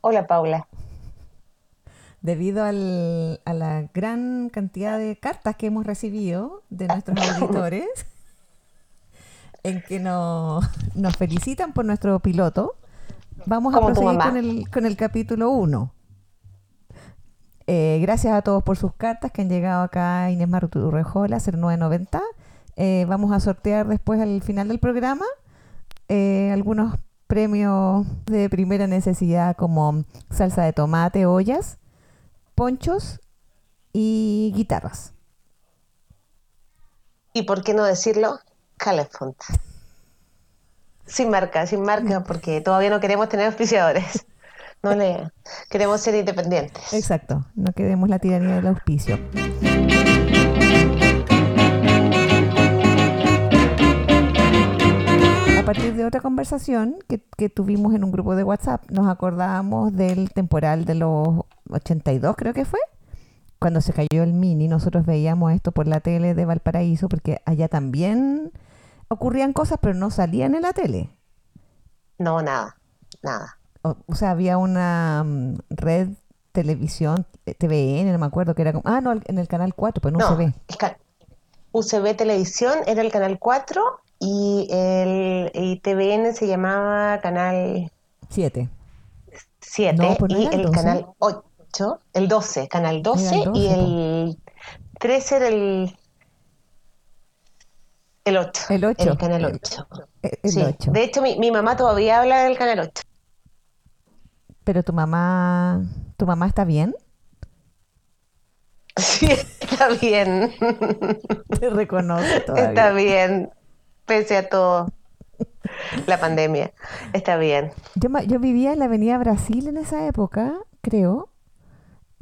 Hola Paula. Debido al, a la gran cantidad de cartas que hemos recibido de nuestros auditores, en que nos, nos felicitan por nuestro piloto, vamos a proseguir con el, con el capítulo 1. Eh, gracias a todos por sus cartas que han llegado acá a Inés Maruturrejola, 0990. Eh, vamos a sortear después al final del programa eh, algunos premios de primera necesidad como salsa de tomate, ollas, ponchos y guitarras. Y por qué no decirlo, Calefont. Sin marca, sin marca, porque todavía no queremos tener auspiciadores. No le queremos ser independientes. Exacto, no queremos la tiranía del auspicio. A partir de otra conversación que, que tuvimos en un grupo de WhatsApp, nos acordábamos del temporal de los 82, creo que fue, cuando se cayó el mini. Nosotros veíamos esto por la tele de Valparaíso, porque allá también ocurrían cosas, pero no salían en la tele. No, nada, nada. o, o sea, había una mm, red televisión, eh, TVN, no me acuerdo que era como, ah, no, en el canal 4, pues no, No, se ve. UCB Televisión era el canal 4 y el y TVN se llamaba canal 7. 7 No, pues no y el el 12. canal 8, el 12, canal 12, Era el 12, y el 13 era el el 8. El 8, El canal el- 8. El Sí. 8. De hecho, mi, mi mamá todavía habla del canal 8. Pero tu mamá, ¿tu mamá está bien? Sí, está bien. Te reconoce todavía. Está bien. Pese a todo. La pandemia. Está bien. Yo, yo vivía en la avenida Brasil en esa época, creo,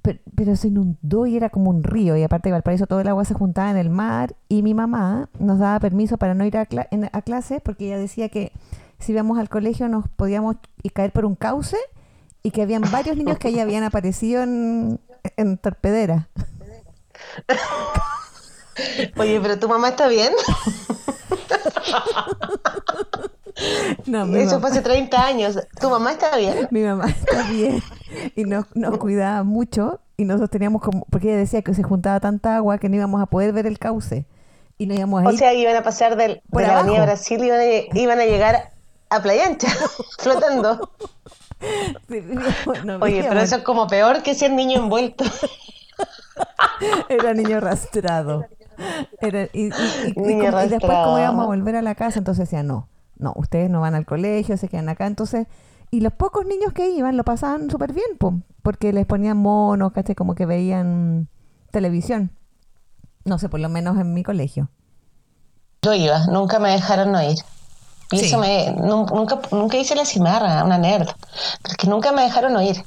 pero, pero se inundó y era como un río y aparte de Valparaíso todo el agua se juntaba en el mar y mi mamá nos daba permiso para no ir a, cla- en- a clases porque ella decía que si íbamos al colegio nos podíamos caer por un cauce y que habían varios niños que ahí habían aparecido en, en torpedera. Oye, pero tu mamá está bien. No, Eso mamá, fue hace 30 años. ¿Tu mamá está bien? mi mamá está bien y nos, nos cuidaba mucho y nosotros teníamos como, porque ella decía que se juntaba tanta agua que no íbamos a poder ver el cauce y no íbamos a O ir sea, iban a pasar del, Por de la Avenida abajo. Brasil y iban a, lle- iban a llegar a Playa Ancha, flotando. Sí, no, Oye, pero eso es como peor que ser niño envuelto. Era niño arrastrado. Era, y, y- y- y Niño como- y después como íbamos a volver a la casa, entonces decía, no, no, ustedes no van al colegio, se quedan acá. Entonces, y los pocos niños que iban lo pasaban súper bien, po, porque les ponían monos, ¿cachai? Como que veían televisión. No sé, por lo menos en mi colegio. Yo iba, nunca me dejaron no ir. Y Sí. eso me, nun- nunca, nunca hice la cimarra, una nerd, porque nunca me dejaron no ir.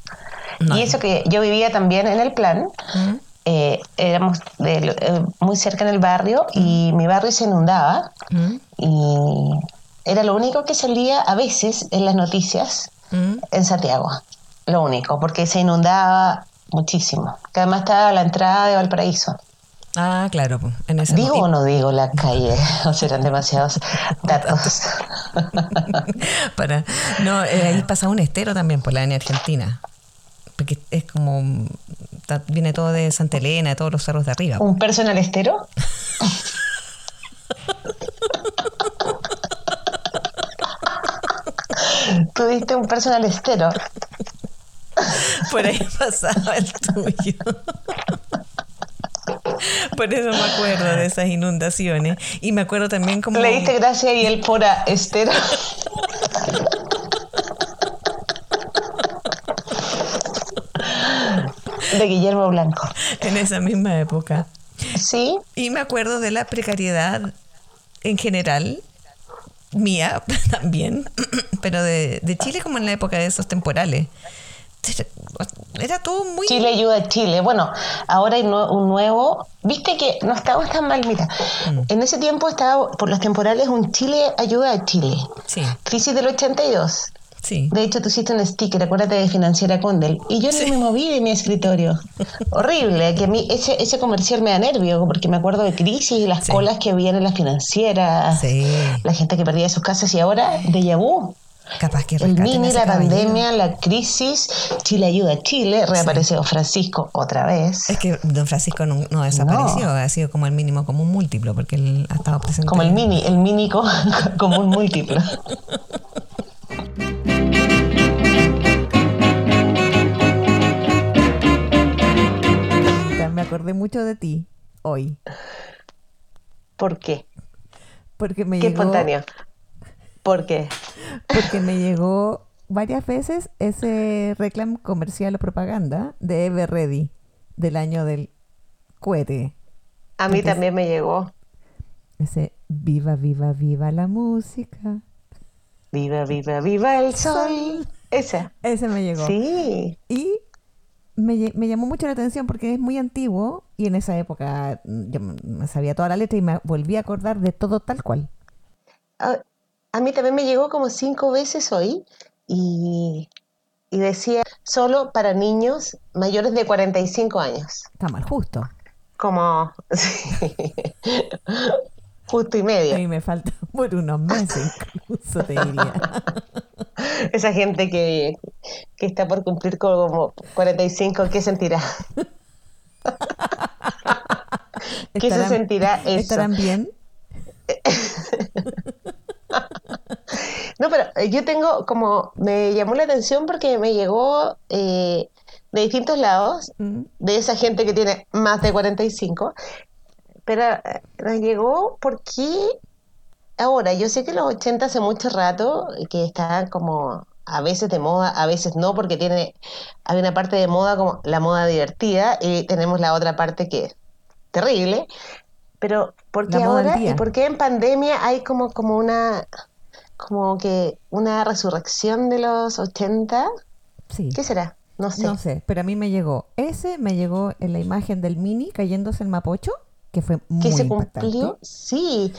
No. Y eso que yo vivía también en el plan. Eh, éramos de eh, muy cerca en el barrio y mi barrio se inundaba ¿Mm? y era lo único que salía a veces en las noticias ¿Mm? en Santiago, lo único, porque se inundaba muchísimo, que además estaba a la entrada de Valparaíso. Ah, claro, en ese ¿Digo o no digo la calle? O serán demasiados datos. Para, no, eh, ahí pasa un estero también por la avenida Argentina. Porque es como. Viene todo de Santa Elena, de todos los cerros de arriba. ¿Un personal estero? Tuviste un personal estero. Por ahí pasaba el tuyo. Por eso me acuerdo de esas inundaciones. Y me acuerdo también como. Le diste gracia y el pora estero. De Guillermo Blanco. En esa misma época. Sí, Y me acuerdo de la precariedad en general, mía también, pero de, de Chile como en la época de esos temporales. Era todo muy... Chile ayuda a Chile. Bueno, ahora hay un nuevo. Viste que no estábamos tan mal, mira. En ese tiempo estaba por los temporales un Chile ayuda a Chile. Sí, Crisis del 82. Sí. De hecho, tú hiciste un sticker, acuérdate de Financiera Condel. Y yo no me moví de mi escritorio. Horrible, que a mí ese, ese comercial me da nervio, porque me acuerdo de crisis y las Sí. colas que había en las financieras, Sí. la gente que perdía sus casas y ahora, de vu. Capaz que El mini, la caballero. pandemia, la crisis, Chile ayuda a Chile, reapareció Francisco otra vez. Es que don Francisco no, no desapareció, ha sido como el mínimo común múltiplo, porque él ha estado presente. Como el mini, el mini co- como un múltiplo. acordé mucho de ti hoy, ¿Por qué? porque me Qué llegó, espontáneo. ¿Por qué? porque me llegó varias veces ese reclam comercial o propaganda de Ever Ready del año del cohete. A mí Entonces- también me llegó. Ese viva, viva, viva la música. Viva, viva, viva el sol. Esa. Ese me llegó. Sí. Y me, me llamó mucho la atención porque es muy antiguo y en esa época mm, yo me sabía toda la letra y me volví a acordar de todo tal cual. A, a mí también me llegó como cinco veces hoy y, y decía solo para niños mayores de 45 años. Está mal justo. Como sí. justo y A medio. mí me falta por unos meses incluso, te diría. Esa gente que, que está por cumplir como 45, ¿qué sentirá? ¿Qué se sentirá eso? ¿Estarán bien? No, pero eh, yo tengo como, me llamó la atención porque me llegó eh, de distintos lados, Mm. de esa gente que tiene más de 45, pero eh, nos llegó porque ahora, yo sé que los 80 hace mucho rato, que estaban como a veces de moda, a veces no, porque tiene, hay una parte de moda como la moda divertida y tenemos la otra parte que es terrible, pero ¿por qué ahora y por qué en pandemia hay como, como una como que una resurrección de los 80? Sí. ¿Qué será? No sé. No sé, pero a mí me llegó. Ese me llegó en la imagen del mini cayéndose el mapocho, que fue muy que se impactante. cumplió, sí.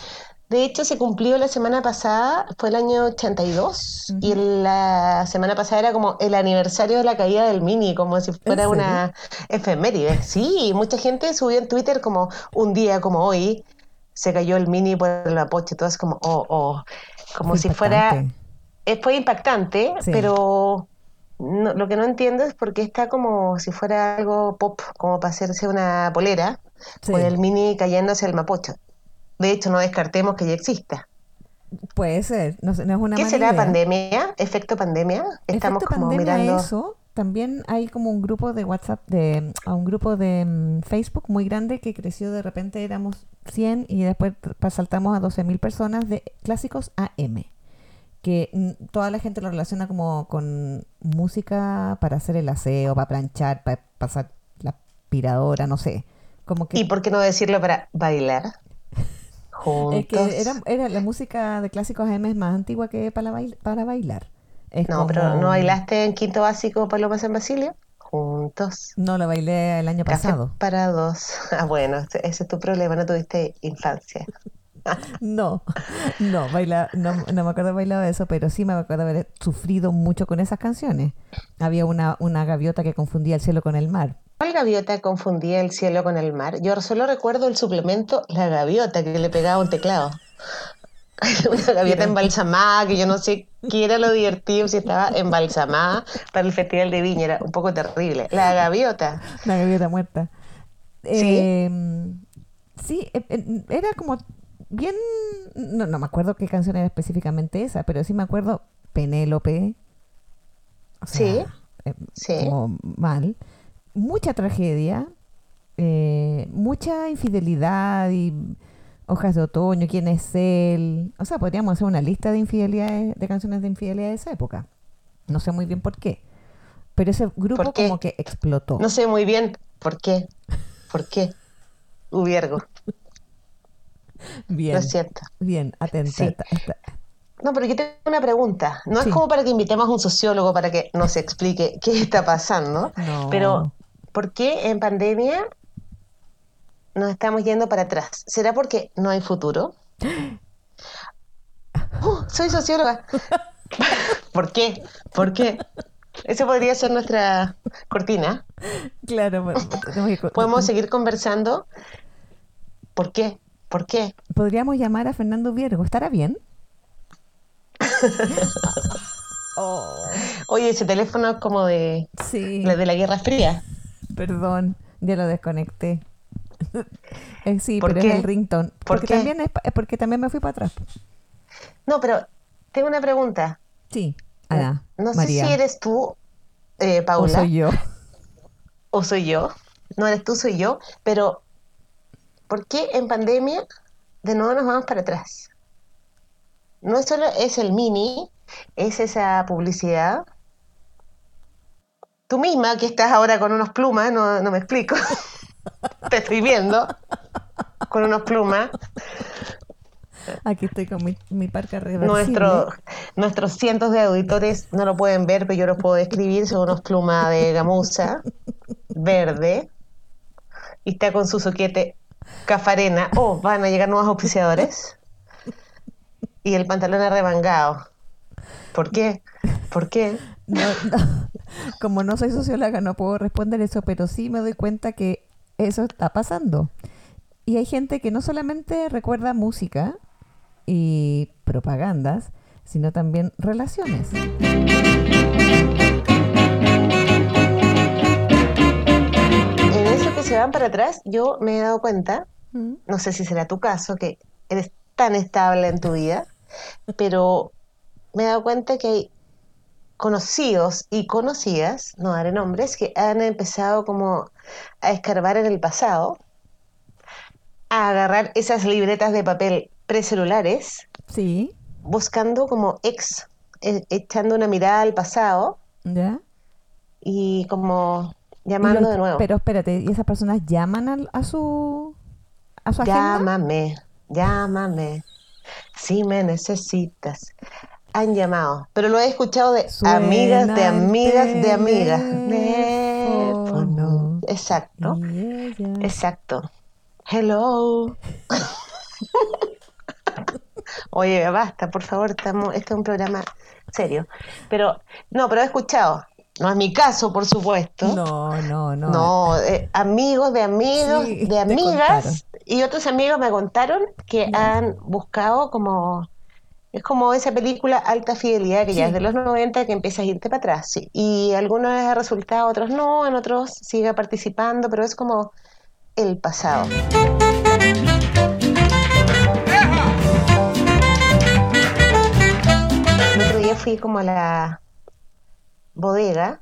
De hecho, se cumplió la semana pasada, fue el año 82, y Ujú. la semana pasada era como el aniversario de la caída del Mini, como si fuera una efeméride. Sí, mucha gente subió en Twitter como un día como hoy, se cayó el Mini por el Mapocho, todo es como, oh, oh, como si fuera eh, fue impactante, Sí. pero no- lo que no entiendo es por qué está como si fuera algo pop, como para hacerse una polera, Sí. con el mini cayéndose el mapocho. De hecho, no descartemos que ya exista. Puede ser, no, es una ¿Qué será idea. pandemia? ¿Efecto pandemia? Estamos Efecto como pandemia mirando. eso, también hay como un grupo de WhatsApp, de, un grupo de mm, Facebook muy grande que creció de repente éramos 100 y después saltamos a 12.000 personas de clásicos AM, que mm, toda la gente lo relaciona como con música para hacer el aseo, para planchar, para pasar la aspiradora, no sé. Como que ¿Y por qué no decirlo para bailar? Juntos. es que era, era la música de clásicos AM es más antigua que para, bail- para bailar. Es No, pero ¿no bailaste en quinto básico Paloma San Basilio? Juntos. No, lo bailé el año Café pasado. para dos. Ah, bueno, ese es tu problema, no tuviste infancia. No, no, baila, no, no me acuerdo de bailado eso, pero sí me acuerdo haber sufrido mucho con esas canciones. Había una, una gaviota que confundía el cielo con el mar. ¿Cuál gaviota confundía el cielo con el mar? Yo solo recuerdo el suplemento La Gaviota, que le pegaba un teclado. Una gaviota embalsamada, que yo no sé qué era lo divertido si estaba embalsamada para el Festival de Viña, era un poco terrible. La Gaviota. Una gaviota muerta. ¿Sí? Eh, sí, eh, eh, era como bien, no, no me acuerdo qué canción era específicamente esa, pero sí me acuerdo Penélope. O sea, Sí, eh, sí. Como mal. Mucha tragedia, eh, mucha infidelidad y hojas de otoño, quién es él. O sea, podríamos hacer una lista de infidelidades, de canciones de infidelidad de esa época. No sé muy bien por qué. Pero ese grupo como que explotó. No sé muy bien por qué. ¿Por qué? Ubiergo, Bien. lo siento. Bien, atenta. Sí. No, pero yo tengo una pregunta. No Sí. es como para que invitemos a un sociólogo para que nos explique qué está pasando, No. pero ¿por qué en pandemia nos estamos yendo para atrás? ¿Será porque no hay futuro? ¡Uh! soy socióloga. ¿Por qué? ¿Por qué? Esa podría ser nuestra cortina. Claro, bueno, que Podemos seguir conversando. ¿Por qué? ¿Por qué? podríamos llamar a Fernando Viergo. ¿Estará bien? Oh, Oye, ese teléfono es como de, sí, de la Guerra Fría. Perdón, ya lo desconecté. Eh, sí, ¿Por pero qué? es el ringtone. ¿Por porque qué? también es, porque también me fui para atrás. No, pero tengo una pregunta. Sí, Ana, No sé si eres tú, eh, o Paula, soy yo. o soy yo. No eres tú, soy yo. Pero, ¿por qué en pandemia de nuevo nos vamos para atrás? No solo es el mini, es esa publicidad. Tú misma, que estás ahora con unos plumas, no, no me explico. Te estoy viendo con unos plumas. Aquí estoy con mi, mi parca reversible. Nuestro, nuestros cientos de auditores no lo pueden ver, pero yo los puedo describir. Son unos plumas de gamuza verde y está con su soquete cafarena. Oh, van a llegar nuevos auspiciadores. Y el pantalón arremangado. ¿Por qué? ¿Por qué? No, no. Como no soy socióloga, no puedo responder eso, pero sí me doy cuenta que eso está pasando. Y hay gente que no solamente recuerda música y propagandas, sino también relaciones. En eso que se van para atrás, yo me he dado cuenta, Mm. no sé si será tu caso, que eres tan estable en tu vida, pero me he dado cuenta que hay conocidos y conocidas, no daré nombres, que han empezado como a escarbar en el pasado, a agarrar esas libretas de papel precelulares, Sí, buscando como ex, e- echando una mirada al pasado ¿ya? y como llamando los- de nuevo. Pero espérate, ¿y esas personas llaman al- a, su a su agenda? Llámame, llámame, si me necesitas. Han llamado, pero lo he escuchado de Suena amigas, de amigas, de amigas. teléfono. Exacto, exacto. Hello. Oye, basta, por favor, estamos, este es un programa serio. Pero, no, pero he escuchado. No es mi caso, por supuesto. No, no, no. No, eh, amigos de amigos, Sí, de amigas y otros amigos me contaron que Ya. han buscado como, es como esa película Alta Fidelidad que ya es de los 90 que empieza a irte para atrás. sí. Y algunos les ha resultado, otros no, en otros sigue participando, pero es como el pasado. El otro día fui como a la bodega.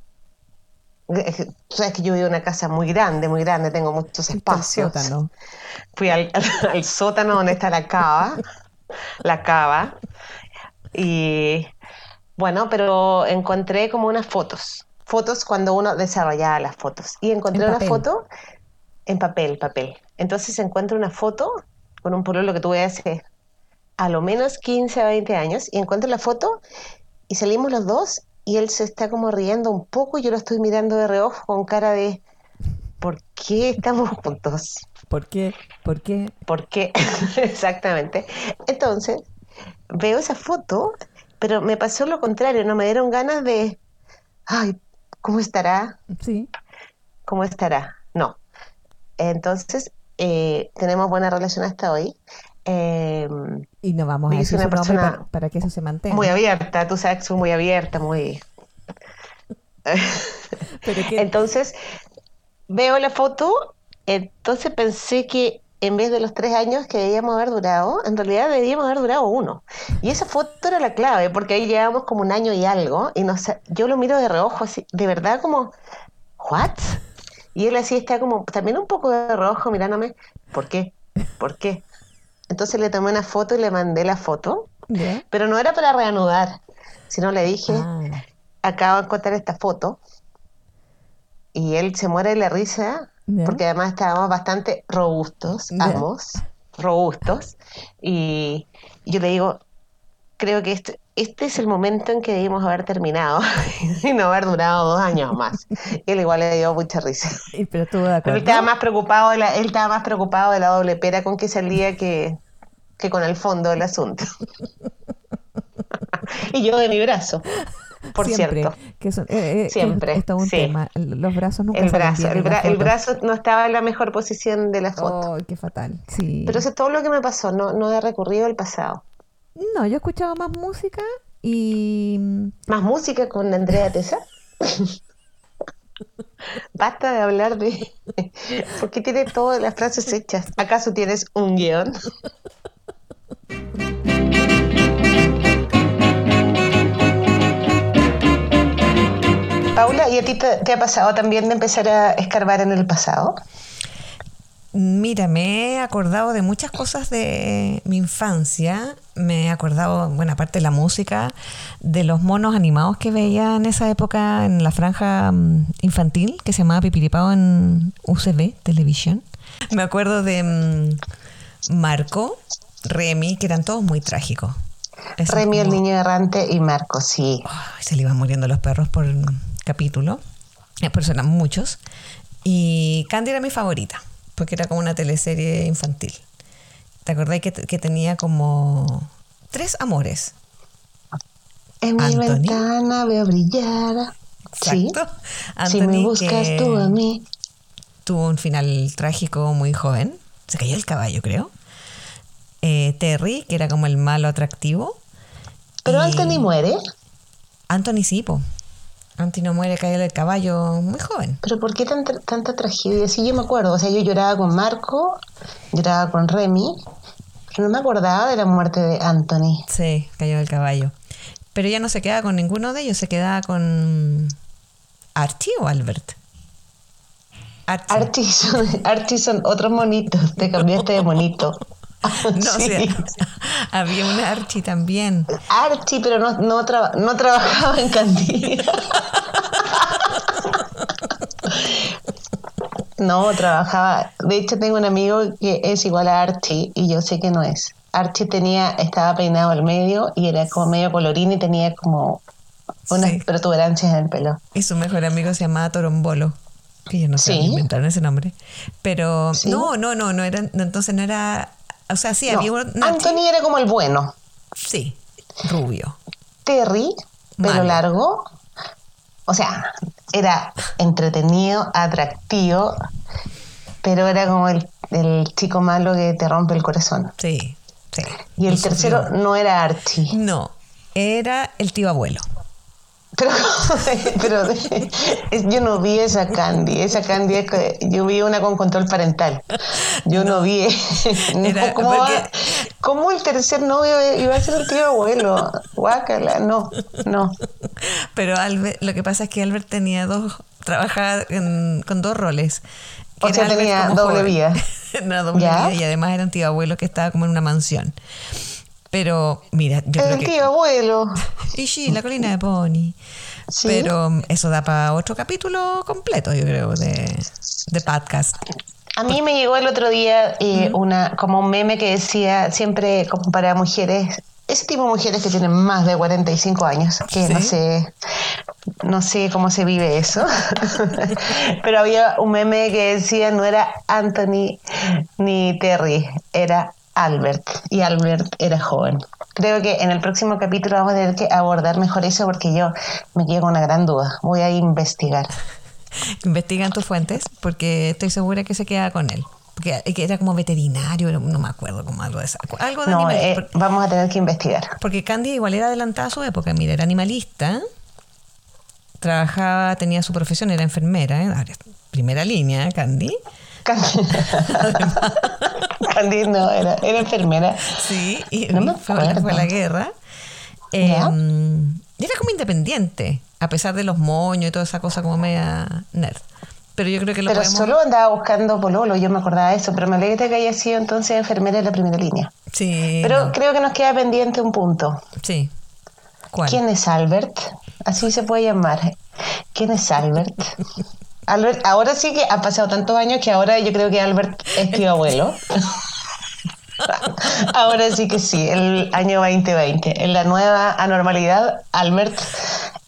Tú sabes que yo vivo en una casa muy grande, muy grande, tengo muchos al espacios. sótano. Fui al, al- al sótano donde está la cava, la cava, y bueno, pero encontré como unas fotos, fotos cuando uno desarrollaba las fotos, y encontré En una foto en papel, papel. Entonces encuentro una foto con un pololo que tuve hace a lo menos 15 a 20 años, y encuentro la foto y salimos los dos y él se está como riendo un poco y yo lo estoy mirando de reojo con cara de ¿por qué estamos juntos? ¿Por qué? ¿Por qué? ¿Por qué? Exactamente. Entonces, veo esa foto, pero me pasó lo contrario, no me dieron ganas de, ay, ¿cómo estará? Sí. ¿Cómo estará? No. Entonces, eh, tenemos buena relación hasta hoy. Eh, Y no vamos a decir una persona para, para que eso se mantenga. muy abierta, tú sabes que soy muy abierta, muy... Pero que, Entonces, veo la foto, entonces pensé que en vez de los tres años que debíamos haber durado, en realidad debíamos haber durado uno. Y esa foto era la clave, porque ahí llevábamos como un año y algo, y no sé, yo lo miro de reojo así, de verdad como, ¿what? Y él así está como también un poco de reojo mirándome, ¿por qué? ¿Por qué? Entonces le tomé una foto y le mandé la foto, ¿Ya? pero no era para reanudar, sino le dije, Ah, acabo de encontrar esta foto y él se muere de la risa Porque además estábamos bastante robustos, ambos, robustos y yo le digo, creo que este, este es el momento en que debimos haber terminado y no haber durado dos años más. Él igual le dio mucha risa. y- pero estuvo de Pero acuerdo. él estaba más preocupado de la, él estaba más preocupado de la doble pera con que salía que, que con el fondo del asunto. y yo de mi brazo, por Siempre, cierto. Que eso, eh, eh, Siempre, es un sí. tema. Los brazos nunca El brazo, el, bra- brazo no estaba en la mejor posición de la foto. Oh, qué fatal. Sí. Pero eso es todo lo que me pasó, no, no he recurrido al pasado. No, yo he escuchado más música y mm, Más música con Andrea Tesa. Basta de hablar de... porque tiene todas las frases hechas? ¿Acaso tienes un guion? Paula, ¿y a ti te, te ha pasado también de empezar a escarbar en el pasado? Mira, me he acordado de muchas cosas de mi infancia. Me he acordado, bueno, aparte de la música, de los monos animados que veía en esa época en la franja mm, infantil que se llamaba Pipiripao en UCB Television. Me acuerdo de mm, Marco, Remy, que eran todos muy trágicos. Remy, el niño errante, y Marco, sí. Ay, se le iban muriendo los perros por capítulo. Por eso eran muchos. Y Candy era mi favorita, porque era como una teleserie infantil. ¿Te acordás que, que tenía como tres amores? En mi Anthony. ventana veo brillar. Sí. Exacto. Si me Anthony, buscas que tú a mí. tuvo un final trágico muy joven. Se cayó el caballo, creo. Eh, Terry, que era como el malo atractivo. Pero Y Anthony muere. Anthony sí, Anthony muere, cae del caballo muy joven. Pero ¿por qué tanta, tanta tragedia? Sí, yo me acuerdo. O sea, yo lloraba con Marco, lloraba con Remy, pero no me acordaba de la muerte de Anthony. Sí, cayó del caballo. Pero ya no se queda con ninguno de ellos, se queda con Archie o Albert. Archie. Archie son, Archie son otros monitos. Te cambiaste de monito. no, o Sí. sea, había un Archie también. Archie, pero no, no, traba- no trabajaba en cantina. No, trabajaba. De hecho, tengo un amigo que es igual a Archie y yo sé que no es. Archie tenía, estaba peinado al medio y era como medio colorín y tenía como unas Sí. protuberancias en el pelo. Y su mejor amigo se llamaba Torombolo. Que yo no sé, Sí. inventaron ese nombre. Pero Sí. no, no, no, no era, no, entonces no era. O sea, sí, No, había. Anthony era como el bueno. Sí, rubio. Terry, pelo Malo. largo. O sea, era entretenido, atractivo, pero era como el, el chico malo que te rompe el corazón. Sí, sí. Y el tercero no era Archie. No, era el tío abuelo. Pero, pero yo no vi esa Candy. Esa Candy es que yo vi una con control parental. Yo no, vi. no, Era ¿cómo, va- cómo el tercer novio iba a ser el tío abuelo? Guácala, no, no. Pero Albert, lo que pasa es que Albert tenía dos, trabajaba en- con dos roles. O Era sea, Albert tenía doble joven. vida. Una doble ¿Ya? vida y además era un tío abuelo que estaba como en una mansión. Pero mira, yo creo El que... tío abuelo. Y sí, la colina de Pony. Sí. Pero mm, eso da para otro capítulo completo, yo creo, de, de podcast. A mí me llegó el otro día eh, una como un meme que decía siempre como para mujeres, ese tipo de mujeres que tienen más de 45 años, que no sé no sé cómo se vive eso. Pero había un meme que decía no era Anthony ni Terry, era Albert y Albert era joven. Creo que en el próximo capítulo vamos a tener que abordar mejor eso porque yo me quedo con una gran duda. Voy a investigar. Investigan tus fuentes porque estoy segura que se queda con él. Porque que era como veterinario, no me acuerdo, como algo de esa- Algo de No, animal- eh, porque- vamos a tener que investigar. Porque Candy igual era adelantada a su época, mira, era animalista, trabajaba, tenía su profesión, era enfermera, ¿eh? Primera línea, Candy. Candy, Candy no, era, era enfermera. Sí, y No me fue, fue a la guerra. Eh, y era como independiente, a pesar de los moños y toda esa cosa como media nerd. Pero yo creo que lo Pero podemos... solo andaba buscando pololo, yo me acordaba de eso, pero me alegra que haya sido entonces enfermera en la primera línea. Sí, Pero no, creo que nos queda pendiente un punto. sí. ¿Cuál? ¿Quién es Albert? Así se puede llamar. ¿Quién es Albert? Albert, ahora sí que ha pasado tantos años que ahora yo creo que Albert es tío abuelo. ahora sí que sí, el año 2020. En la nueva anormalidad, Albert,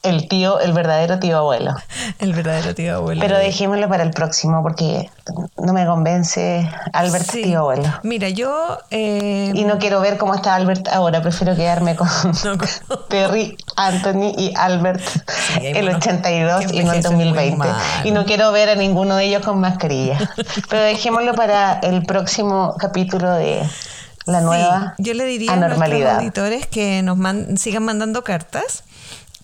el tío, el verdadero tío abuelo. El verdadero tío abuelo. Pero dejémoslo para el próximo porque no me convence Albert Sí. tío abuelo. Mira, yo... eh, Y no quiero ver cómo está Albert ahora, prefiero quedarme con No, con- Terry, Anthony y Albert el unos 82 que y no el envejecen muy 2020. mal. Y no quiero ver a ninguno de ellos con mascarilla. Pero dejémoslo para el próximo capítulo de la Sí, nueva yo le diría a anormalidad. auditores que nos man- sigan mandando cartas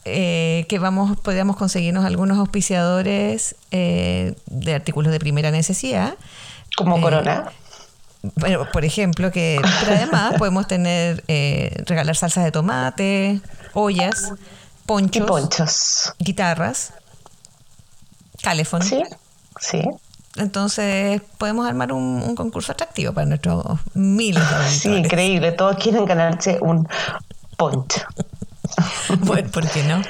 eh, que vamos, podríamos conseguirnos algunos auspiciadores eh, de artículos de primera necesidad. Como Eh, Corona. Pero, por ejemplo, que pero además podemos tener, eh, regalar salsas de tomate, ollas, ponchos, ponchos. guitarras, calefón. Sí, sí. Entonces podemos armar un, un concurso atractivo para nuestros miles de Sí, auditores. increíble. Todos quieren ganarse un poncho. Bueno, ¿por qué no?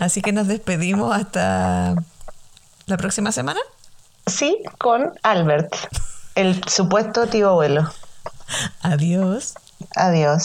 Así que nos despedimos hasta la próxima semana. Sí, con Albert, el supuesto tío abuelo. Adiós. Adiós.